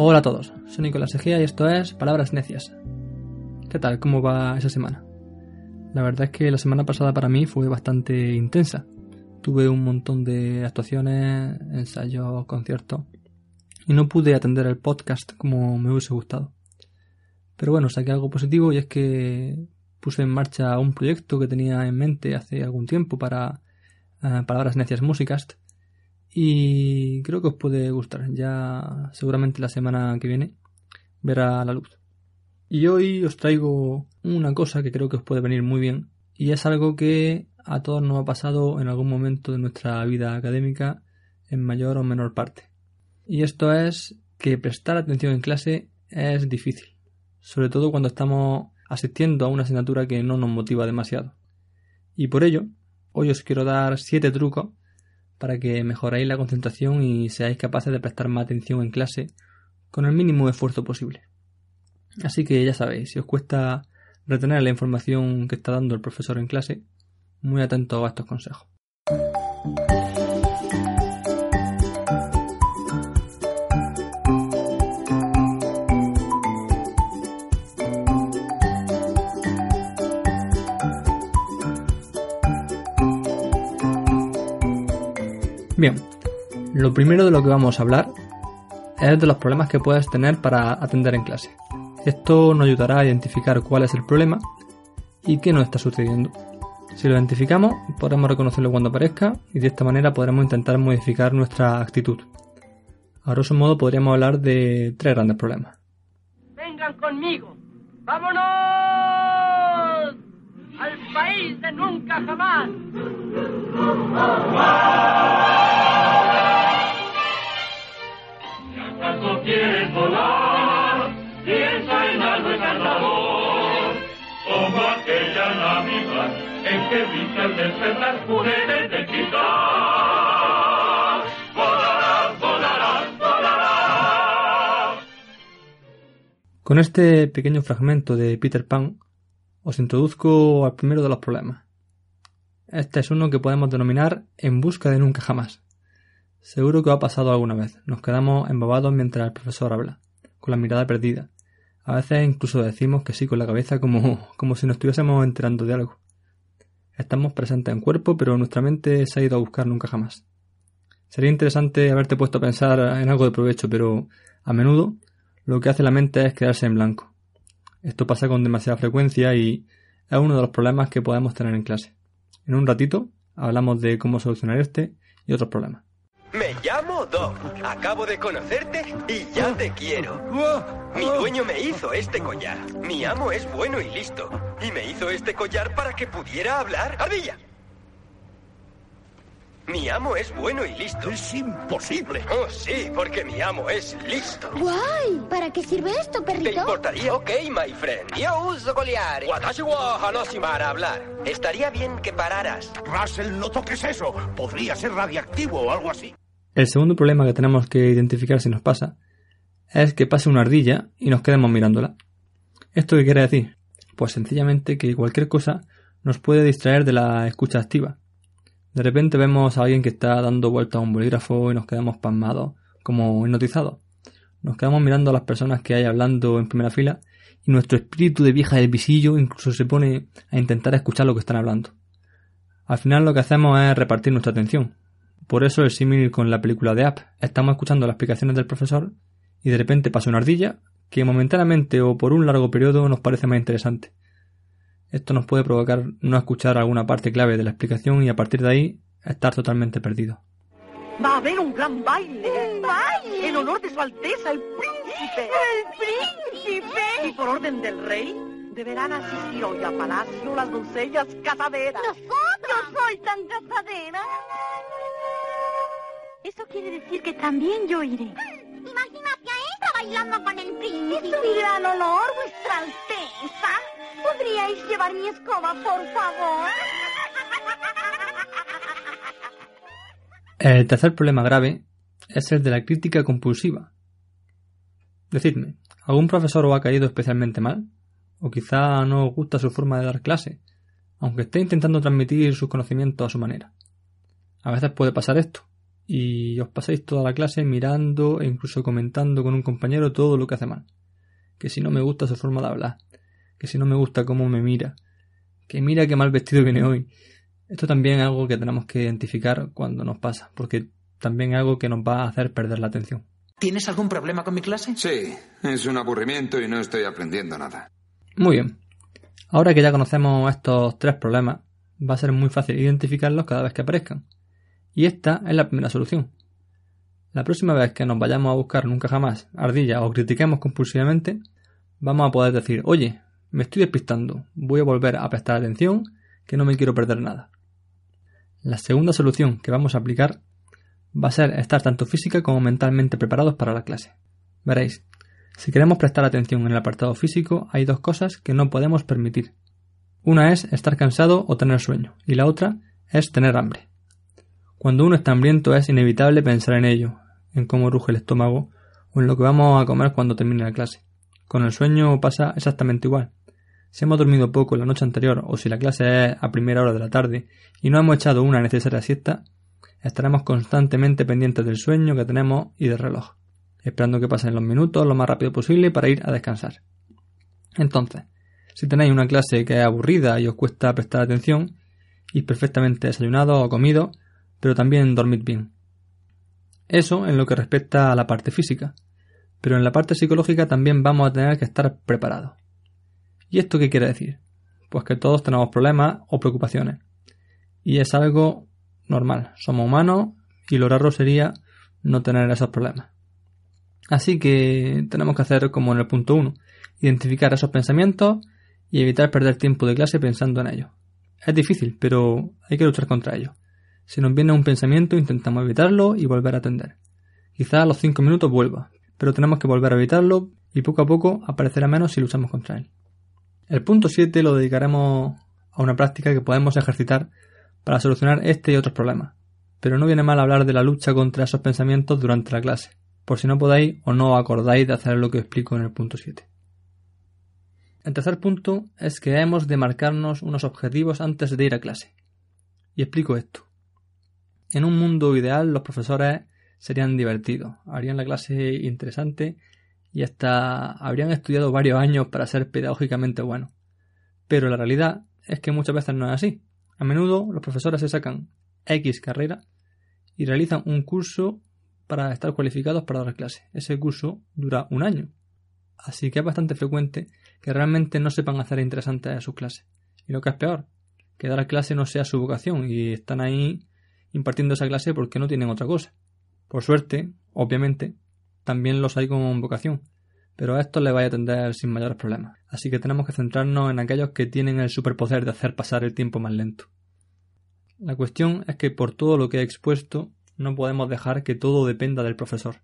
Hola a todos, soy Nicolás Egea y esto es Palabras Necias. ¿Qué tal? ¿Cómo va esa semana? La verdad es que la semana pasada para mí fue bastante intensa. Tuve un montón de actuaciones, ensayos, conciertos y no pude atender el podcast como me hubiese gustado. Pero bueno, saqué algo positivo y es que puse en marcha un proyecto que tenía en mente hace algún tiempo para eh, Palabras Necias Musicast y creo que os puede gustar. Ya seguramente la semana que viene verá la luz. Y hoy os traigo una cosa que creo que os puede venir muy bien y es algo que a todos nos ha pasado en algún momento de nuestra vida académica en mayor o menor parte. Y esto es que prestar atención en clase es difícil, sobre todo cuando estamos asistiendo a una asignatura que no nos motiva demasiado. Y por ello, hoy os quiero dar siete trucos para que mejoréis la concentración y seáis capaces de prestar más atención en clase con el mínimo esfuerzo posible. Así que ya sabéis, si os cuesta retener la información que está dando el profesor en clase, muy atento a estos consejos. Bien, lo primero de lo que vamos a hablar es de los problemas que puedes tener para atender en clase. Esto nos ayudará a identificar cuál es el problema y qué nos está sucediendo. Si lo identificamos, podremos reconocerlo cuando aparezca y de esta manera podremos intentar modificar nuestra actitud. A grosso modo podríamos hablar de tres grandes problemas. Vengan conmigo. ¡Vámonos! Al país de nunca jamás. Con este pequeño fragmento de Peter Pan, os introduzco al primero de los problemas. Este es uno que podemos denominar en busca de nunca jamás. Seguro que os ha pasado alguna vez. Nos quedamos embobados mientras el profesor habla, con la mirada perdida. A veces incluso decimos que sí con la cabeza como, como si nos estuviésemos enterando de algo. Estamos presentes en cuerpo, pero nuestra mente se ha ido a buscar nunca jamás. Sería interesante haberte puesto a pensar en algo de provecho, pero a menudo lo que hace la mente es quedarse en blanco. Esto pasa con demasiada frecuencia y es uno de los problemas que podemos tener en clase. En un ratito hablamos de cómo solucionar este y otros problemas. Llamo Doc. Acabo de conocerte y ya te quiero. Mi dueño me hizo este collar. Mi amo es bueno y listo. Y me hizo este collar para que pudiera hablar. ¡Ardilla! Mi amo es bueno y listo. Es imposible. Oh, sí, porque mi amo es listo. ¡Guay! ¿Para qué sirve esto, ¿Te perrito? importaría? Ok, my friend. Yo uso collar. Watashi wa hanashi para hablar. Estaría bien que pararas. Russell, no toques eso. Podría ser radiactivo o algo así. El segundo problema que tenemos que identificar si nos pasa es que pase una ardilla y nos quedemos mirándola. ¿Esto qué quiere decir? Pues sencillamente que cualquier cosa nos puede distraer de la escucha activa. De repente vemos a alguien que está dando vueltas a un bolígrafo y nos quedamos pasmados, como hipnotizados. Nos quedamos mirando a las personas que hay hablando en primera fila y nuestro espíritu de vieja del visillo incluso se pone a intentar escuchar lo que están hablando. Al final lo que hacemos es repartir nuestra atención. Por eso el símil con la película de App. Estamos escuchando las explicaciones del profesor y de repente pasa una ardilla que momentáneamente o por un largo periodo nos parece más interesante. Esto nos puede provocar no escuchar alguna parte clave de la explicación y a partir de ahí estar totalmente perdido. Va a haber un gran baile. ¡Un baile! En honor de su Alteza, el príncipe. ¡El príncipe! Y por orden del rey, deberán asistir hoy a palacio las doncellas casaderas. ¡Nosotros! Yo soy tan casadera. Eso quiere decir que también yo iré. Imagínate a ella bailando con el príncipe. Es un gran honor, vuestra alteza. ¿Podríais llevar mi escoba, por favor? El tercer problema grave es el de la crítica compulsiva. Decidme, ¿algún profesor os ha caído especialmente mal? ¿O quizá no os gusta su forma de dar clase, aunque esté intentando transmitir sus conocimientos a su manera? A veces puede pasar esto, y os pasáis toda la clase mirando e incluso comentando con un compañero todo lo que hace mal. Que si no me gusta su forma de hablar, que si no me gusta cómo me mira, que mira qué mal vestido viene hoy. Esto también es algo que tenemos que identificar cuando nos pasa, porque también es algo que nos va a hacer perder la atención. ¿Tienes algún problema con mi clase? Sí, es un aburrimiento y no estoy aprendiendo nada. Muy bien. Ahora que ya conocemos estos tres problemas, va a ser muy fácil identificarlos cada vez que aparezcan. Y esta es la primera solución. La próxima vez que nos vayamos a buscar nunca jamás ardilla o critiquemos compulsivamente, vamos a poder decir, oye, me estoy despistando, voy a volver a prestar atención, que no me quiero perder nada. La segunda solución que vamos a aplicar va a ser estar tanto física como mentalmente preparados para la clase. Veréis, si queremos prestar atención en el apartado físico, hay dos cosas que no podemos permitir. Una es estar cansado o tener sueño, y la otra es tener hambre. Cuando uno está hambriento es inevitable pensar en ello, en cómo ruge el estómago o en lo que vamos a comer cuando termine la clase. Con el sueño pasa exactamente igual. Si hemos dormido poco la noche anterior o si la clase es a primera hora de la tarde y no hemos echado una necesaria siesta, estaremos constantemente pendientes del sueño que tenemos y del reloj, esperando que pasen los minutos lo más rápido posible para ir a descansar. Entonces, si tenéis una clase que es aburrida y os cuesta prestar atención, y perfectamente desayunado o comido, pero también dormid bien. Eso en lo que respecta a la parte física, pero en la parte psicológica también vamos a tener que estar preparados. ¿Y esto qué quiere decir? Pues que todos tenemos problemas o preocupaciones. Y es algo normal. Somos humanos y lo raro sería no tener esos problemas. Así que tenemos que hacer como en el punto 1, identificar esos pensamientos y evitar perder tiempo de clase pensando en ellos. Es difícil, pero hay que luchar contra ellos. Si nos viene un pensamiento, intentamos evitarlo y volver a atender. Quizá a los 5 minutos vuelva, pero tenemos que volver a evitarlo y poco a poco aparecerá menos si luchamos contra él. El punto 7 lo dedicaremos a una práctica que podemos ejercitar para solucionar este y otros problemas. Pero no viene mal hablar de la lucha contra esos pensamientos durante la clase, por si no podáis o no acordáis de hacer lo que explico en el punto 7. El tercer punto es que hemos de marcarnos unos objetivos antes de ir a clase. Y explico esto. En un mundo ideal los profesores serían divertidos, harían la clase interesante y hasta habrían estudiado varios años para ser pedagógicamente buenos. Pero la realidad es que muchas veces no es así. A menudo los profesores se sacan X carrera y realizan un curso para estar cualificados para dar clase. Ese curso dura un año. Así que es bastante frecuente que realmente no sepan hacer interesantes sus clases. Y lo que es peor, que dar clase no sea su vocación y están ahí impartiendo esa clase porque no tienen otra cosa. Por suerte, obviamente, también los hay con vocación, pero a estos les va a atender sin mayores problemas. Así que tenemos que centrarnos en aquellos que tienen el superpoder de hacer pasar el tiempo más lento. La cuestión es que por todo lo que he expuesto, no podemos dejar que todo dependa del profesor.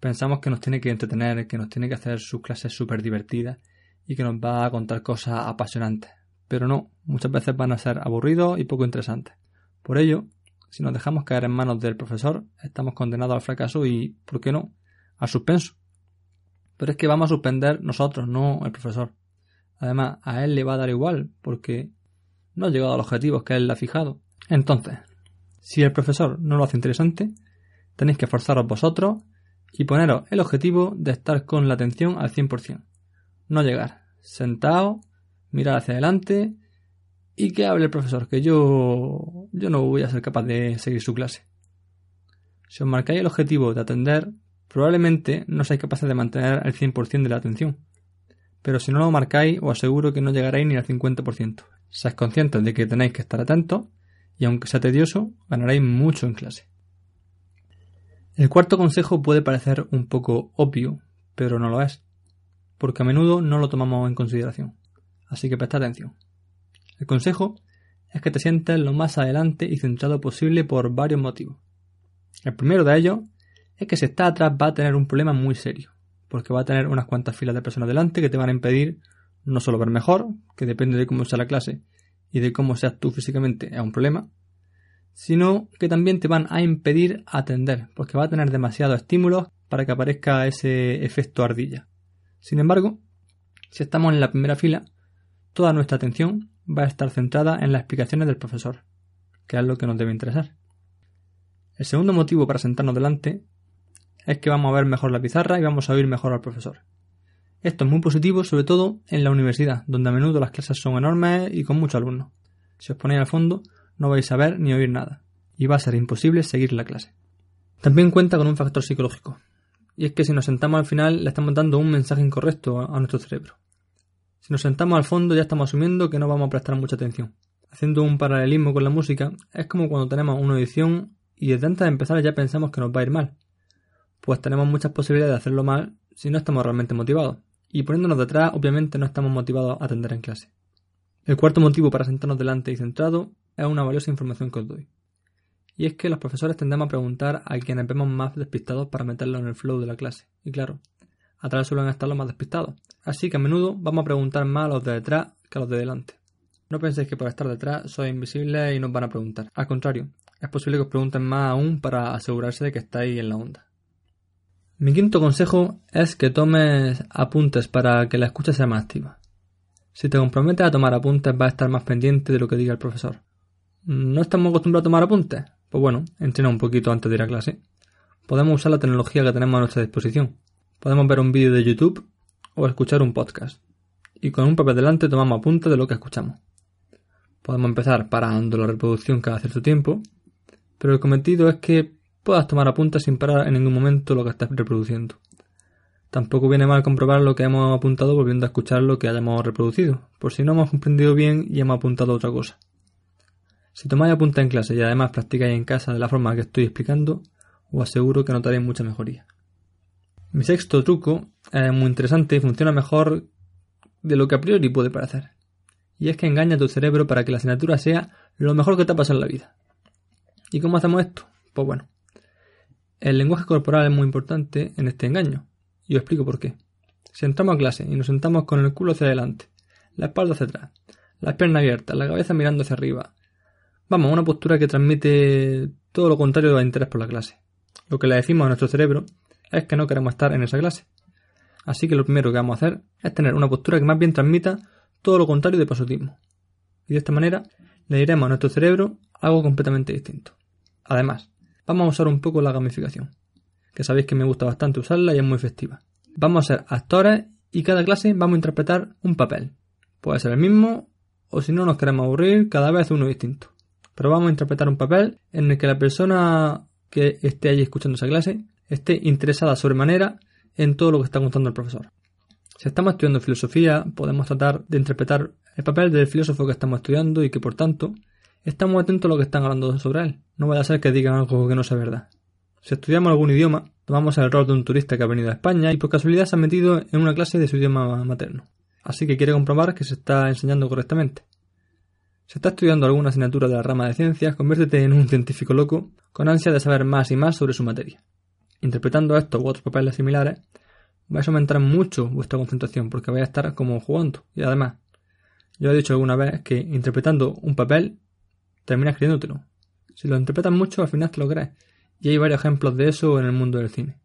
Pensamos que nos tiene que entretener, que nos tiene que hacer sus clases súper divertidas y que nos va a contar cosas apasionantes. Pero no, muchas veces van a ser aburridos y poco interesantes. Por ello, si nos dejamos caer en manos del profesor, estamos condenados al fracaso y, ¿por qué no?, al suspenso. Pero es que vamos a suspender nosotros, no el profesor. Además, a él le va a dar igual, porque no ha llegado a los objetivos que él le ha fijado. Entonces, si el profesor no lo hace interesante, tenéis que esforzaros vosotros y poneros el objetivo de estar con la atención al 100%. No llegar, sentado, mirar hacia adelante y que hable el profesor, que yo, yo no voy a ser capaz de seguir su clase. Si os marcáis el objetivo de atender, probablemente no seáis capaces de mantener el 100% de la atención. Pero si no lo marcáis, os aseguro que no llegaréis ni al 50%. Seáis conscientes de que tenéis que estar atentos y aunque sea tedioso, ganaréis mucho en clase. El cuarto consejo puede parecer un poco obvio, pero no lo es, porque a menudo no lo tomamos en consideración. Así que presta atención. El consejo es que te sientes lo más adelante y centrado posible por varios motivos. El primero de ellos es que si estás atrás va a tener un problema muy serio, porque va a tener unas cuantas filas de personas delante que te van a impedir no solo ver mejor, que depende de cómo sea la clase y de cómo seas tú físicamente es un problema, sino que también te van a impedir atender, porque va a tener demasiados estímulos para que aparezca ese efecto ardilla. Sin embargo, si estamos en la primera fila, toda nuestra atención va a estar centrada en las explicaciones del profesor, que es lo que nos debe interesar. El segundo motivo para sentarnos delante es que vamos a ver mejor la pizarra y vamos a oír mejor al profesor. Esto es muy positivo, sobre todo en la universidad, donde a menudo las clases son enormes y con muchos alumnos. Si os ponéis al fondo, no vais a ver ni oír nada, y va a ser imposible seguir la clase. También cuenta con un factor psicológico, y es que si nos sentamos al final le estamos dando un mensaje incorrecto a nuestro cerebro. Si nos sentamos al fondo ya estamos asumiendo que no vamos a prestar mucha atención. Haciendo un paralelismo con la música, es como cuando tenemos una audición y desde antes de empezar ya pensamos que nos va a ir mal. Pues tenemos muchas posibilidades de hacerlo mal si no estamos realmente motivados. Y poniéndonos detrás, obviamente no estamos motivados a atender en clase. El cuarto motivo para sentarnos delante y centrado es una valiosa información que os doy. Y es que los profesores tendemos a preguntar a quienes vemos más despistados para meterlos en el flow de la clase. Y claro, atrás suelen estar los más despistados. Así que a menudo vamos a preguntar más a los de detrás que a los de delante. No penséis que por estar detrás sois invisibles y nos van a preguntar. Al contrario, es posible que os pregunten más aún para asegurarse de que estáis en la onda. Mi quinto consejo es que tomes apuntes para que la escucha sea más activa. Si te comprometes a tomar apuntes vas a estar más pendiente de lo que diga el profesor. ¿No estamos acostumbrados a tomar apuntes? Pues bueno, entrena un poquito antes de ir a clase. Podemos usar la tecnología que tenemos a nuestra disposición. Podemos ver un vídeo de YouTube o escuchar un podcast. Y con un papel delante tomamos apuntes de lo que escuchamos. Podemos empezar parando la reproducción cada cierto tiempo, pero el cometido es que puedas tomar apuntes sin parar en ningún momento lo que estás reproduciendo. Tampoco viene mal comprobar lo que hemos apuntado volviendo a escuchar lo que hayamos reproducido, por si no hemos comprendido bien y hemos apuntado otra cosa. Si tomáis apuntes en clase y además practicáis en casa de la forma que estoy explicando, os aseguro que notaréis mucha mejoría. Mi sexto truco es muy interesante funciona mejor de lo que a priori puede parecer. Y es que engaña a tu cerebro para que la asignatura sea lo mejor que te ha pasado en la vida. ¿Y cómo hacemos esto? Pues bueno, el lenguaje corporal es muy importante en este engaño. Y os explico por qué. Si entramos a clase y nos sentamos con el culo hacia adelante, la espalda hacia atrás, las piernas abiertas, la cabeza mirando hacia arriba, vamos, una postura que transmite todo lo contrario del interés por la clase. Lo que le decimos a nuestro cerebro es que no queremos estar en esa clase. Así que lo primero que vamos a hacer es tener una postura que más bien transmita todo lo contrario de positivismo. Y de esta manera le diremos a nuestro cerebro algo completamente distinto. Además, vamos a usar un poco la gamificación, que sabéis que me gusta bastante usarla y es muy efectiva. Vamos a ser actores y cada clase vamos a interpretar un papel. Puede ser el mismo o si no nos queremos aburrir, cada vez uno distinto. Pero vamos a interpretar un papel en el que la persona que esté allí escuchando esa clase esté interesada sobremanera en todo lo que está contando el profesor. Si estamos estudiando filosofía, podemos tratar de interpretar el papel del filósofo que estamos estudiando y que por tanto estamos atentos a lo que están hablando sobre él. No vaya a ser que digan algo que no sea verdad. Si estudiamos algún idioma, tomamos el rol de un turista que ha venido a España y por casualidad se ha metido en una clase de su idioma materno. Así que quiere comprobar que se está enseñando correctamente. Si estás estudiando alguna asignatura de la rama de ciencias, conviértete en un científico loco con ansia de saber más y más sobre su materia. Interpretando estos u otros papeles similares, vais a aumentar mucho vuestra concentración porque vais a estar como jugando. Y además, yo he dicho alguna vez que interpretando un papel terminas creyéndotelo. Si lo interpretas mucho, al final te lo crees. Y hay varios ejemplos de eso en el mundo del cine.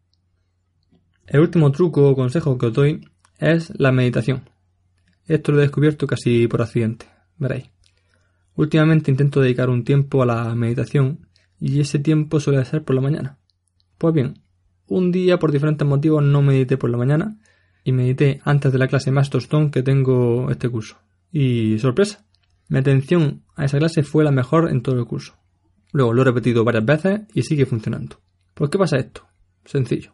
El último truco o consejo que os doy es la meditación. Esto lo he descubierto casi por accidente, veréis. Últimamente intento dedicar un tiempo a la meditación y ese tiempo suele ser por la mañana. Pues bien, un día por diferentes motivos no medité por la mañana y medité antes de la clase Master Stone que tengo este curso. Y sorpresa, mi atención a esa clase fue la mejor en todo el curso. Luego lo he repetido varias veces y sigue funcionando. ¿Por qué pasa esto? Sencillo.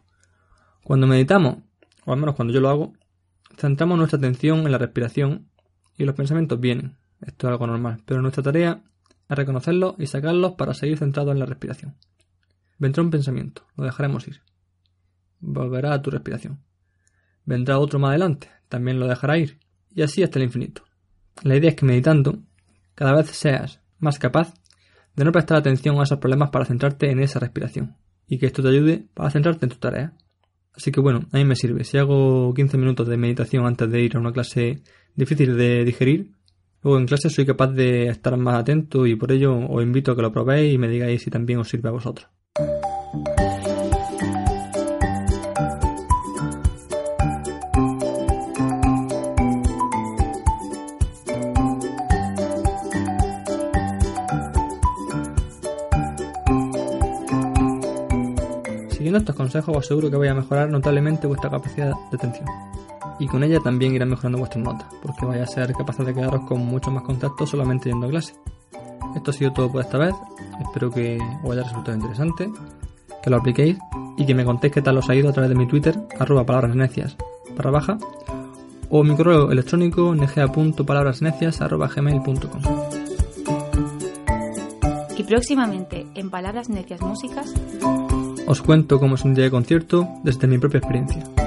Cuando meditamos, o al menos cuando yo lo hago, centramos nuestra atención en la respiración y los pensamientos vienen. Esto es algo normal, pero nuestra tarea es reconocerlos y sacarlos para seguir centrados en la respiración. Vendrá un pensamiento, lo dejaremos ir. Volverá a tu respiración. Vendrá otro más adelante, también lo dejará ir. Y así hasta el infinito. La idea es que meditando, cada vez seas más capaz de no prestar atención a esos problemas para centrarte en esa respiración y que esto te ayude para centrarte en tu tarea. Así que bueno, a mí me sirve. Si hago 15 minutos de meditación antes de ir a una clase difícil de digerir, luego en clase soy capaz de estar más atento y por ello os invito a que lo probéis y me digáis si también os sirve a vosotros. Consejos os aseguro que voy a mejorar notablemente vuestra capacidad de atención. Y con ella también irá mejorando vuestras notas, porque vais a ser capaces de quedaros con muchos más contactos solamente yendo a clase. Esto ha sido todo por esta vez. Espero que os haya resultado interesante, que lo apliquéis y que me contéis qué tal os ha ido a través de mi Twitter, arroba palabrasnecias, barra baja, o mi correo electrónico negea.palabrasnecias.gmail.com Y próximamente, en Palabras Necias Músicas, Os cuento cómo es un día de concierto desde mi propia experiencia.